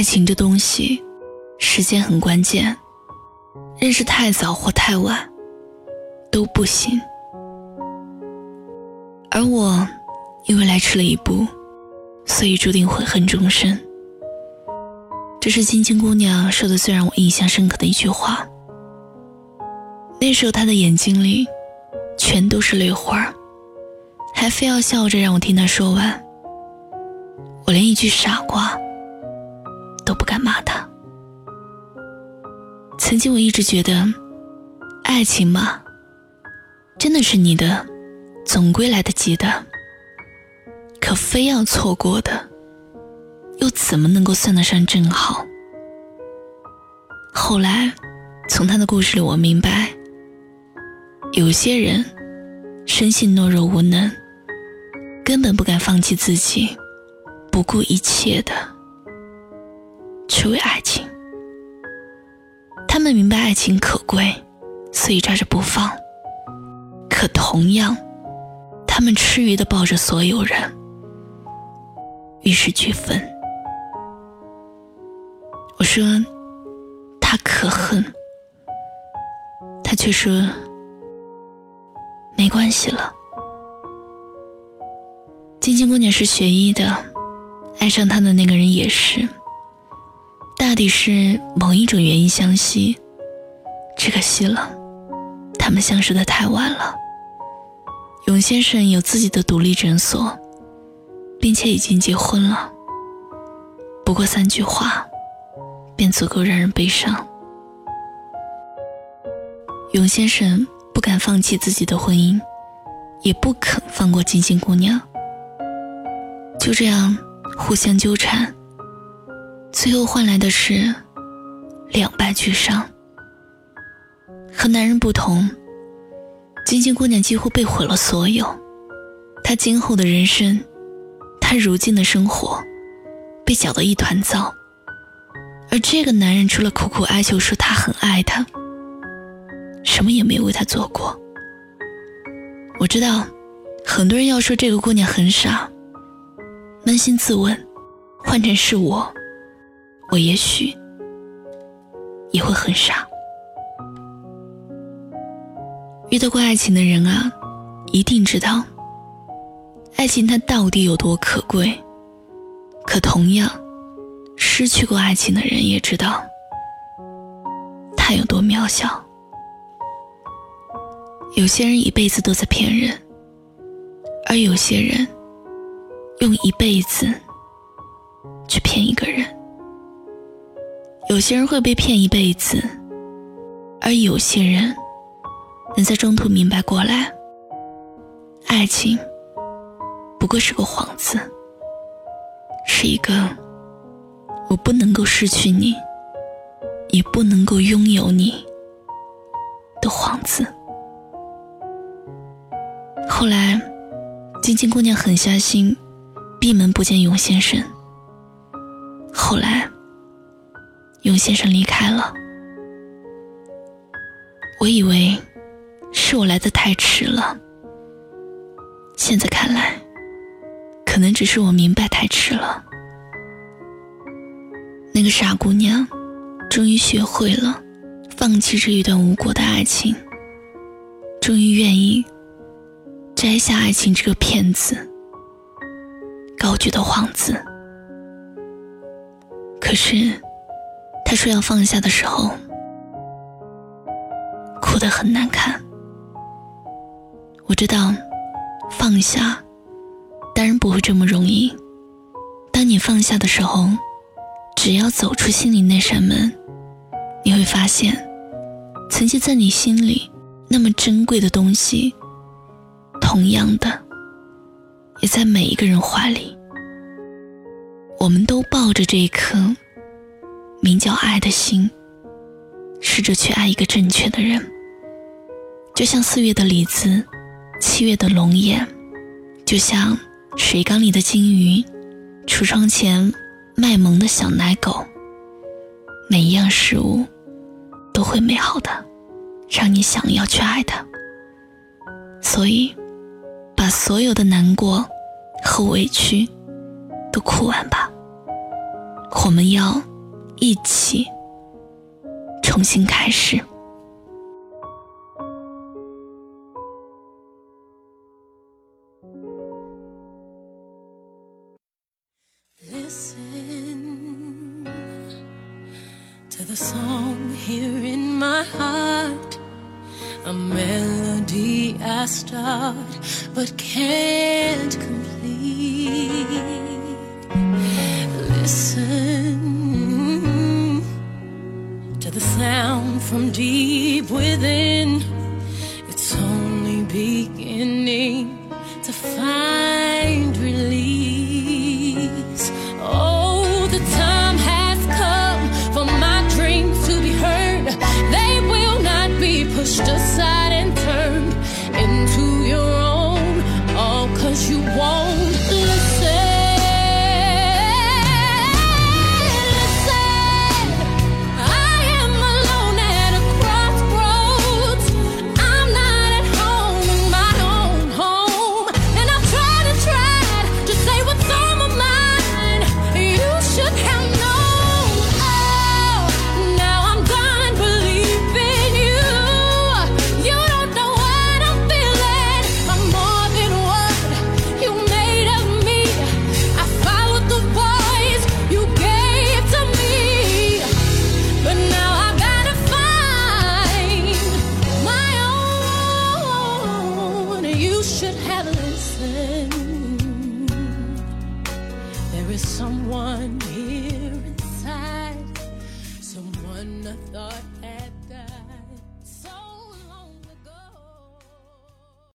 爱情这东西，时间很关键，认识太早或太晚都不行。而我因为来迟了一步，所以注定悔恨终身。这是晶晶姑娘说的最让我印象深刻的一句话。那时候她的眼睛里全都是泪花，还非要笑着让我听她说完。我连一句傻瓜敢骂他。曾经我一直觉得，爱情嘛，真的是你的，总归来得及的。可非要错过的。又怎么能够算得上正好？后来，从他的故事里，我明白，有些人生性懦弱无能，根本不敢放弃自己，不顾一切的去为爱情。他们明白爱情可贵，所以抓着不放；可同样，他们痴愚的抱着所有人，与世俱焚。我说，他可恨，他却说没关系了。晶晶姑娘是学医的，爱上他的那个人也是，大抵是某一种原因相惜，只可惜了，他们相识的太晚了。永先生有自己的独立诊所，并且已经结婚了。不过三句话。便足够让人悲伤。永先生不敢放弃自己的婚姻，也不肯放过晶晶姑娘。就这样互相纠缠，最后换来的是两败俱伤。和男人不同，晶晶姑娘几乎被毁了所有。她今后的人生，她如今的生活，被搅得一团糟。而这个男人除了苦苦哀求说他很爱她，什么也没有为她做过。我知道，很多人要说这个姑娘很傻。扪心自问，换成是我，我也许也会很傻。遇到过爱情的人啊，一定知道，爱情它到底有多可贵。可同样。失去过爱情的人也知道，他有多渺小。有些人一辈子都在骗人，而有些人用一辈子去骗一个人。有些人会被骗一辈子，而有些人能在中途明白过来，爱情不过是个幌子，是一个。我不能够失去你，也不能够拥有你的幌子。后来，晶晶姑娘狠下心，闭门不见永先生。后来，永先生离开了。我以为是我来的太迟了，现在看来，可能只是我明白太迟了。那个傻姑娘，终于学会了放弃这一段无果的爱情，终于愿意摘下爱情这个骗子高举的幌子。可是，他说要放下的时候，哭得很难看。我知道，放下当然不会这么容易。当你放下的时候。只要走出心里那扇门，你会发现，曾经在你心里那么珍贵的东西，同样的，也在每一个人怀里。我们都抱着这一颗叫爱的心，试着去爱一个正确的人。就像四月的李子，七月的龙眼，就像水缸里的金鱼，橱窗前。卖萌的小奶狗，每一样事物都会美好的，让你想要去爱它。所以，把所有的难过和委屈都哭完吧。我们要一起，重新开始。Listen to the song here in my heart, a melody I start but can't complete. Listen. from deep within. It's only beginning to find. someone here inside, someone I thought.